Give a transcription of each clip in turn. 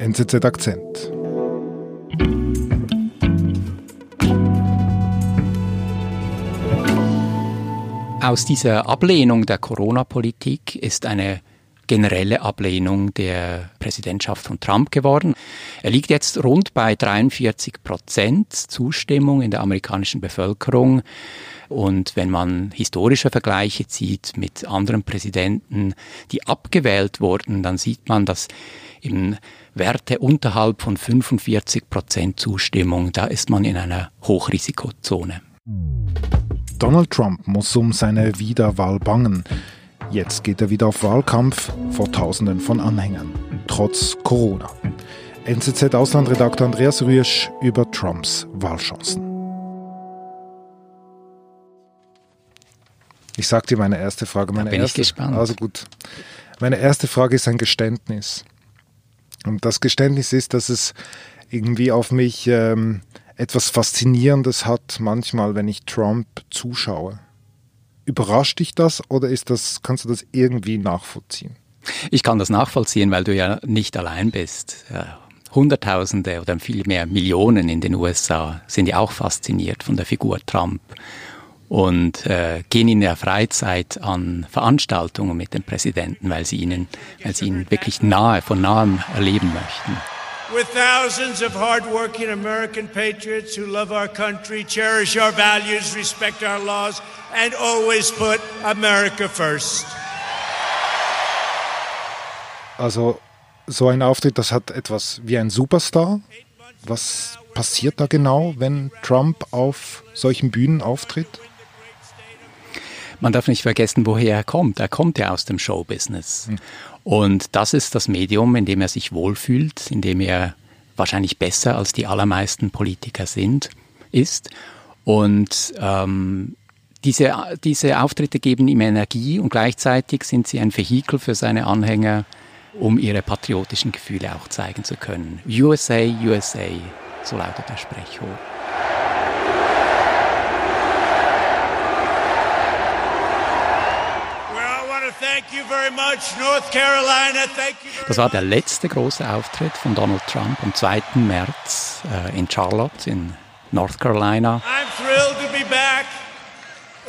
NZZ Akzent. Aus dieser Ablehnung der Corona-Politik ist eine generelle Ablehnung der Präsidentschaft von Trump geworden. Er liegt jetzt rund bei 43 Prozent Zustimmung in der amerikanischen Bevölkerung. Und wenn man historische Vergleiche zieht mit anderen Präsidenten, die abgewählt wurden, dann sieht man, dass in Werte unterhalb von 45 Prozent Zustimmung, da ist man in einer Hochrisikozone. Donald Trump muss um seine Wiederwahl bangen. Jetzt geht er wieder auf Wahlkampf vor Tausenden von Anhängern, trotz Corona. NZZ-Auslandredakteur Andreas Rüesch über Trumps Wahlchancen. Ich sag dir meine erste Frage. Meine da bin erste, ich gespannt. Also gut. Meine erste Frage ist ein Geständnis. Und das Geständnis ist, dass es irgendwie auf mich ähm, etwas Faszinierendes hat, manchmal, wenn ich Trump zuschaue. Überrascht dich das oder ist das, kannst du das irgendwie nachvollziehen? Ich kann das nachvollziehen, weil du ja nicht allein bist. Hunderttausende oder vielmehr Millionen in den USA sind ja auch fasziniert von der Figur Trump und äh, gehen in der Freizeit an Veranstaltungen mit dem Präsidenten, weil sie ihnen, weil sie ihn wirklich nahe, von nahem erleben möchten. With thousands of hardworking American patriots who love our country, cherish our values, respect our laws, and always put America first. Also so ein Auftritt, das hat etwas wie ein Superstar. Was passiert da genau, wenn Trump auf solchen Bühnen auftritt? Man darf nicht vergessen, woher er kommt. Er kommt ja aus dem Showbusiness. Hm. Und das ist das Medium, in dem er sich wohlfühlt, in dem er wahrscheinlich besser als die allermeisten Politiker sind, ist. Und ähm, diese, diese Auftritte geben ihm Energie und gleichzeitig sind sie ein Vehikel für seine Anhänger, um ihre patriotischen Gefühle auch zeigen zu können. USA, USA, so lautet der Sprechrohr. Das war der letzte große Auftritt von Donald Trump am 2. März äh, in Charlotte in North Carolina. I'm thrilled to be back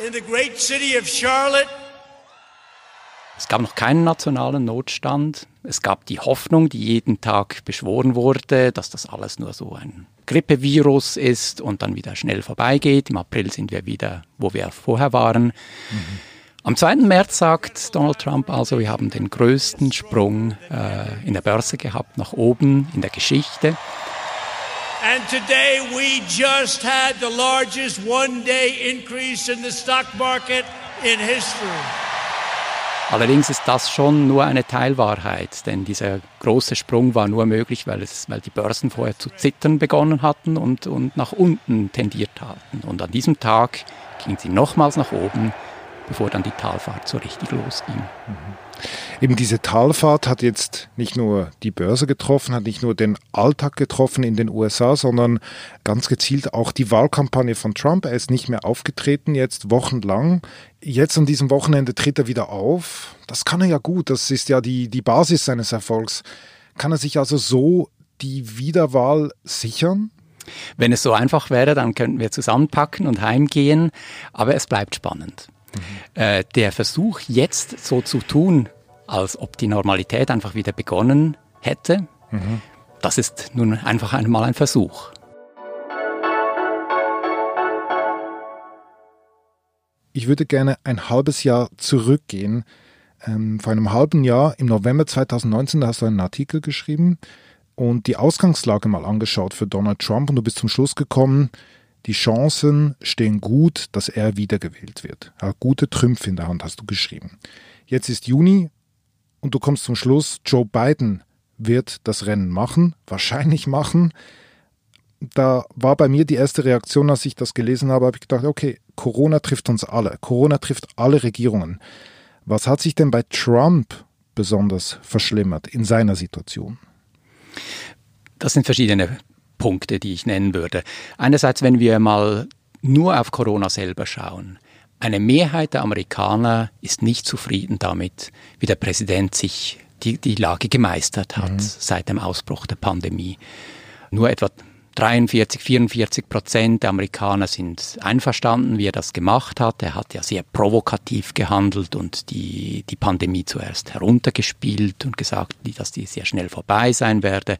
in the great city of Charlotte. Es gab noch keinen nationalen Notstand. Es gab die Hoffnung, die jeden Tag beschworen wurde, dass das alles nur so ein Grippevirus ist und dann wieder schnell vorbeigeht. Im April sind wir wieder, wo wir vorher waren. Mhm. Am 2. März sagt Donald Trump also, wir haben den größten Sprung äh, in der Börse gehabt, nach oben in der Geschichte. And today we just had the largest one-day increase in the stock market in history. Allerdings ist das schon nur eine Teilwahrheit, denn dieser große Sprung war nur möglich, weil, es, weil die Börsen vorher zu zittern begonnen hatten und, und nach unten tendiert hatten. Und an diesem Tag ging sie nochmals nach oben bevor dann die Talfahrt so richtig losging. Mhm. Eben diese Talfahrt hat jetzt nicht nur die Börse getroffen, hat nicht nur den Alltag getroffen in den USA, sondern ganz gezielt auch die Wahlkampagne von Trump. Er ist nicht mehr aufgetreten, jetzt wochenlang. Jetzt an diesem Wochenende tritt er wieder auf. Das kann er ja gut, das ist ja die, die Basis seines Erfolgs. Kann er sich also so die Wiederwahl sichern? Wenn es so einfach wäre, dann könnten wir zusammenpacken und heimgehen, aber es bleibt spannend. Äh, der Versuch, jetzt so zu tun, als ob die Normalität einfach wieder begonnen hätte, mhm. das ist nun einfach einmal ein Versuch. Ich würde gerne ein halbes Jahr zurückgehen. Ähm, vor einem halben Jahr, im November 2019, da hast du einen Artikel geschrieben und die Ausgangslage mal angeschaut für Donald Trump und du bist zum Schluss gekommen, die Chancen stehen gut, dass er wiedergewählt wird. Ja, gute Trümpfe in der Hand hast du geschrieben. Jetzt ist Juni und du kommst zum Schluss, Joe Biden wird das Rennen machen, wahrscheinlich machen. Da war bei mir die erste Reaktion, als ich das gelesen habe, habe ich gedacht, okay, Corona trifft uns alle. Corona trifft alle Regierungen. Was hat sich denn bei Trump besonders verschlimmert in seiner Situation? Das sind verschiedene Punkte, die ich nennen würde. Einerseits, wenn wir mal nur auf Corona selber schauen. Eine Mehrheit der Amerikaner ist nicht zufrieden damit, wie der Präsident sich die, die Lage gemeistert hat mhm. seit dem Ausbruch der Pandemie. Nur etwa 43, 44 Prozent der Amerikaner sind einverstanden, wie er das gemacht hat. Er hat ja sehr provokativ gehandelt und die, die Pandemie zuerst heruntergespielt und gesagt, dass die sehr schnell vorbei sein werde.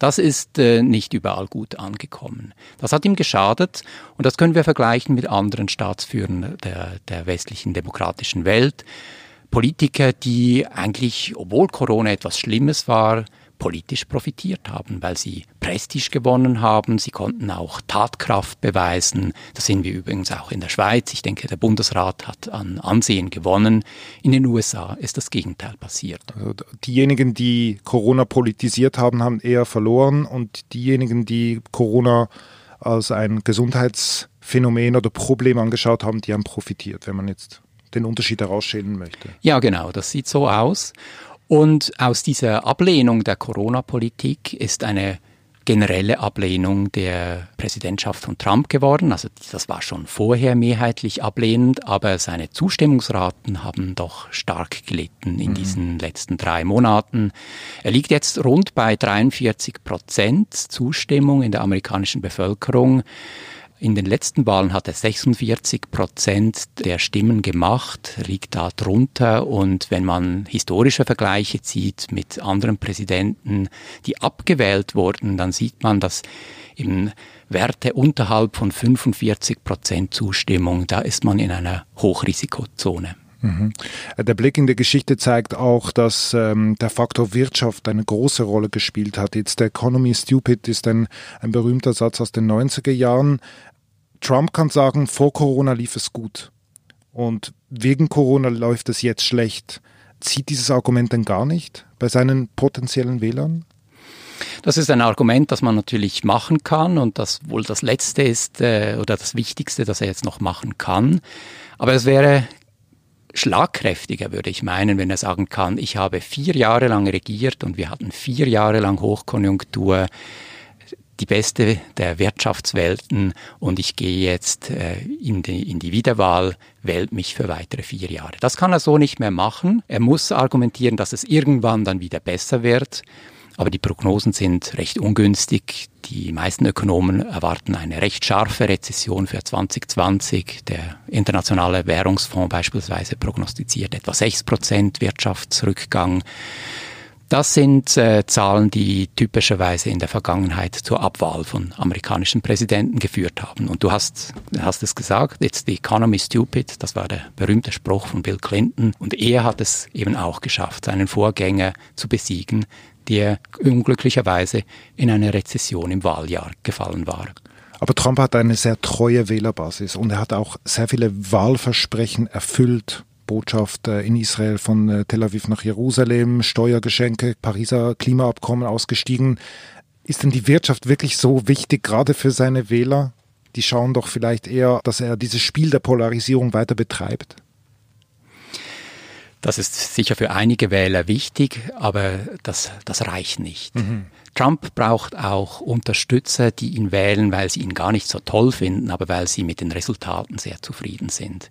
Das ist äh, nicht überall gut angekommen. Das hat ihm geschadet und das können wir vergleichen mit anderen Staatsführern der, der westlichen demokratischen Welt. Politiker, die eigentlich, obwohl Corona etwas Schlimmes war, politisch profitiert haben, weil sie Prestige gewonnen haben. Sie konnten auch Tatkraft beweisen. Das sehen wir übrigens auch in der Schweiz. Ich denke, der Bundesrat hat an Ansehen gewonnen. In den USA ist das Gegenteil passiert. Also diejenigen, die Corona politisiert haben, haben eher verloren und diejenigen, die Corona als ein Gesundheitsphänomen oder Problem angeschaut haben, die haben profitiert, wenn man jetzt den Unterschied herausstellen möchte. Ja, genau, das sieht so aus. Und aus dieser Ablehnung der Corona-Politik ist eine generelle Ablehnung der Präsidentschaft von Trump geworden. Also das war schon vorher mehrheitlich ablehnend, aber seine Zustimmungsraten haben doch stark gelitten in mhm. diesen letzten drei Monaten. Er liegt jetzt rund bei 43 Prozent Zustimmung in der amerikanischen Bevölkerung. In den letzten Wahlen hat er 46 Prozent der Stimmen gemacht, liegt da drunter. Und wenn man historische Vergleiche zieht mit anderen Präsidenten, die abgewählt wurden, dann sieht man, dass eben Werte unterhalb von 45 Prozent Zustimmung, da ist man in einer Hochrisikozone. Mhm. Der Blick in die Geschichte zeigt auch, dass ähm, der Faktor Wirtschaft eine große Rolle gespielt hat. Jetzt der Economy Stupid ist ein, ein berühmter Satz aus den 90er Jahren. Trump kann sagen, vor Corona lief es gut und wegen Corona läuft es jetzt schlecht. Zieht dieses Argument denn gar nicht bei seinen potenziellen Wählern? Das ist ein Argument, das man natürlich machen kann und das wohl das Letzte ist äh, oder das Wichtigste, das er jetzt noch machen kann. Aber es wäre schlagkräftiger, würde ich meinen, wenn er sagen kann, ich habe vier Jahre lang regiert und wir hatten vier Jahre lang Hochkonjunktur die beste der Wirtschaftswelten und ich gehe jetzt äh, in, die, in die Wiederwahl, wählt mich für weitere vier Jahre. Das kann er so nicht mehr machen. Er muss argumentieren, dass es irgendwann dann wieder besser wird. Aber die Prognosen sind recht ungünstig. Die meisten Ökonomen erwarten eine recht scharfe Rezession für 2020. Der Internationale Währungsfonds beispielsweise prognostiziert etwa 6 Prozent Wirtschaftsrückgang. Das sind äh, Zahlen, die typischerweise in der Vergangenheit zur Abwahl von amerikanischen Präsidenten geführt haben. Und du hast, hast es gesagt, it's the economy stupid. Das war der berühmte Spruch von Bill Clinton. Und er hat es eben auch geschafft, seinen Vorgänger zu besiegen, der unglücklicherweise in eine Rezession im Wahljahr gefallen war. Aber Trump hat eine sehr treue Wählerbasis und er hat auch sehr viele Wahlversprechen erfüllt. Botschaft äh, in Israel von äh, Tel Aviv nach Jerusalem, Steuergeschenke, Pariser Klimaabkommen ausgestiegen. Ist denn die Wirtschaft wirklich so wichtig, gerade für seine Wähler? Die schauen doch vielleicht eher, dass er dieses Spiel der Polarisierung weiter betreibt. Das ist sicher für einige Wähler wichtig, aber das, das reicht nicht. Mhm. Trump braucht auch Unterstützer, die ihn wählen, weil sie ihn gar nicht so toll finden, aber weil sie mit den Resultaten sehr zufrieden sind.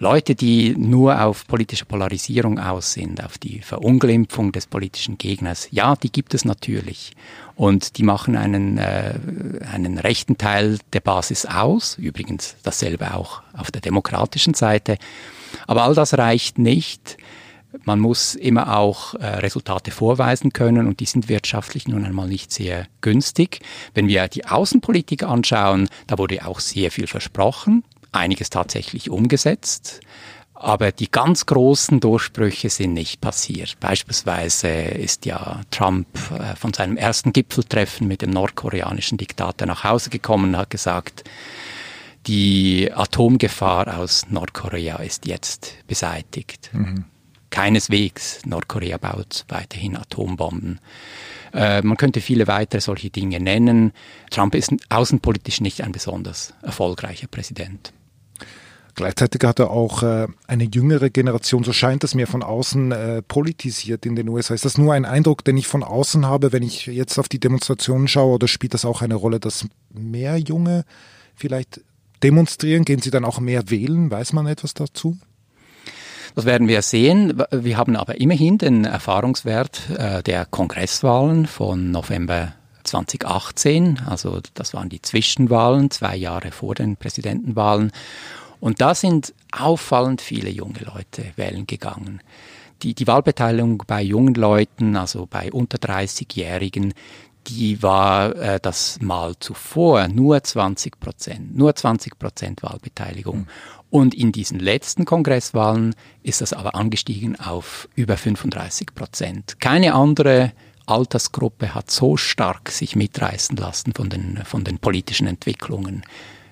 Leute, die nur auf politische Polarisierung aus sind, auf die Verunglimpfung des politischen Gegners, ja, die gibt es natürlich. Und die machen einen, äh, einen rechten Teil der Basis aus. Übrigens dasselbe auch auf der demokratischen Seite. Aber all das reicht nicht. Man muss immer auch äh, Resultate vorweisen können und die sind wirtschaftlich nun einmal nicht sehr günstig. Wenn wir die Außenpolitik anschauen, da wurde auch sehr viel versprochen einiges tatsächlich umgesetzt. Aber die ganz großen Durchbrüche sind nicht passiert. Beispielsweise ist ja Trump äh, von seinem ersten Gipfeltreffen mit dem nordkoreanischen Diktator nach Hause gekommen und hat gesagt, die Atomgefahr aus Nordkorea ist jetzt beseitigt. Mhm. Keineswegs. Nordkorea baut weiterhin Atombomben. Äh, man könnte viele weitere solche Dinge nennen. Trump ist außenpolitisch nicht ein besonders erfolgreicher Präsident. Gleichzeitig hat er auch äh, eine jüngere Generation, so scheint es mir von außen, äh, politisiert in den USA. Ist das nur ein Eindruck, den ich von außen habe, wenn ich jetzt auf die Demonstrationen schaue, oder spielt das auch eine Rolle, dass mehr Junge vielleicht demonstrieren? Gehen sie dann auch mehr wählen? Weiß man etwas dazu? Das werden wir sehen. Wir haben aber immerhin den Erfahrungswert äh, der Kongresswahlen von November 2018. Also das waren die Zwischenwahlen, zwei Jahre vor den Präsidentenwahlen. Und da sind auffallend viele junge Leute wählen gegangen. Die, die Wahlbeteiligung bei jungen Leuten, also bei unter 30-Jährigen, die war äh, das Mal zuvor nur 20 Prozent, nur 20 Prozent Wahlbeteiligung. Und in diesen letzten Kongresswahlen ist das aber angestiegen auf über 35 Prozent. Keine andere Altersgruppe hat so stark sich mitreißen lassen von den, von den politischen Entwicklungen.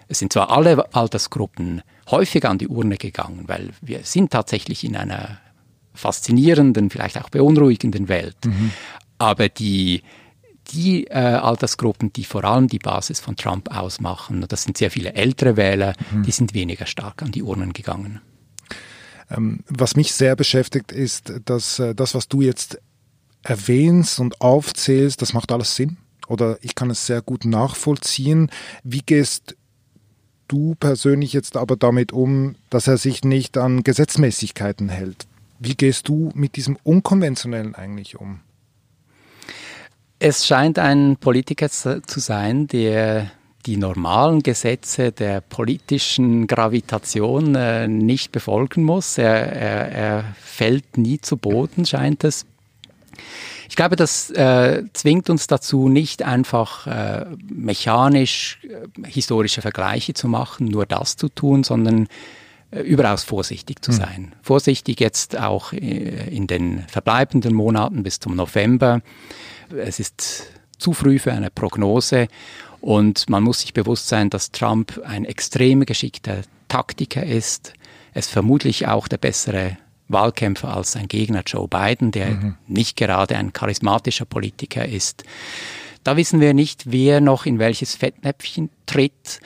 Es sind zwar alle Altersgruppen häufig an die Urne gegangen, weil wir sind tatsächlich in einer faszinierenden, vielleicht auch beunruhigenden Welt. Mhm. Aber die, die äh, Altersgruppen, die vor allem die Basis von Trump ausmachen, das sind sehr viele ältere Wähler, mhm. die sind weniger stark an die Urnen gegangen. Ähm, was mich sehr beschäftigt, ist, dass äh, das, was du jetzt erwähnst und aufzählst, das macht alles Sinn. Oder ich kann es sehr gut nachvollziehen. Wie gehst du persönlich jetzt aber damit um, dass er sich nicht an Gesetzmäßigkeiten hält? Wie gehst du mit diesem Unkonventionellen eigentlich um? Es scheint ein Politiker zu sein, der die normalen Gesetze der politischen Gravitation äh, nicht befolgen muss. Er, er, er, fällt nie zu Boden, scheint es. Ich glaube, das äh, zwingt uns dazu, nicht einfach äh, mechanisch äh, historische Vergleiche zu machen, nur das zu tun, sondern überaus vorsichtig zu hm. sein. Mhm. Vorsichtig jetzt auch äh, in den verbleibenden Monaten bis zum November. Es ist zu früh für eine Prognose und man muss sich bewusst sein, dass Trump ein extrem geschickter Taktiker ist. Es vermutlich auch der bessere Wahlkämpfer als sein Gegner Joe Biden, der mhm. nicht gerade ein charismatischer Politiker ist. Da wissen wir nicht, wer noch in welches Fettnäpfchen tritt.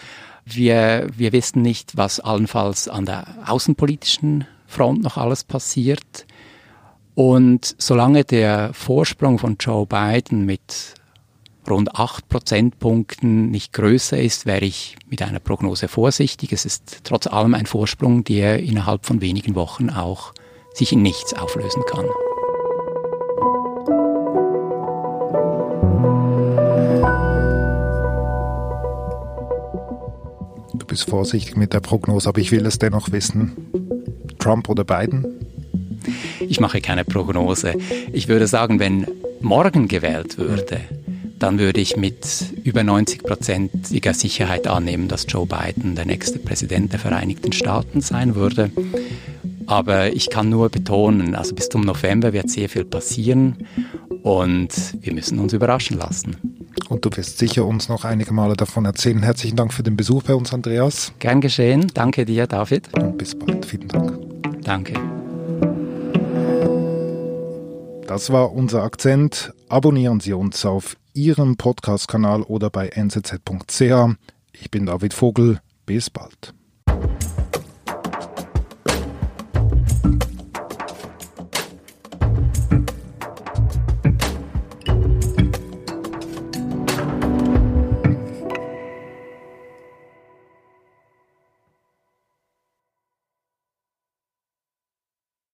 Wir, wir wissen nicht, was allenfalls an der außenpolitischen Front noch alles passiert. Und solange der Vorsprung von Joe Biden mit rund acht Prozentpunkten nicht größer ist, wäre ich mit einer Prognose vorsichtig. Es ist trotz allem ein Vorsprung, der innerhalb von wenigen Wochen auch sich in nichts auflösen kann. Bist vorsichtig mit der Prognose, aber ich will es dennoch wissen. Trump oder Biden? Ich mache keine Prognose. Ich würde sagen, wenn morgen gewählt würde, dann würde ich mit über 90-prozentiger Sicherheit annehmen, dass Joe Biden der nächste Präsident der Vereinigten Staaten sein würde. Aber ich kann nur betonen, also bis zum November wird sehr viel passieren und wir müssen uns überraschen lassen. Und du wirst sicher uns noch einige Male davon erzählen. Herzlichen Dank für den Besuch bei uns, Andreas. Gern geschehen. Danke dir, David. Und bis bald. Vielen Dank. Danke. Das war unser Akzent. Abonnieren Sie uns auf Ihrem Podcast-Kanal oder bei nzz.ch. Ich bin David Vogel. Bis bald.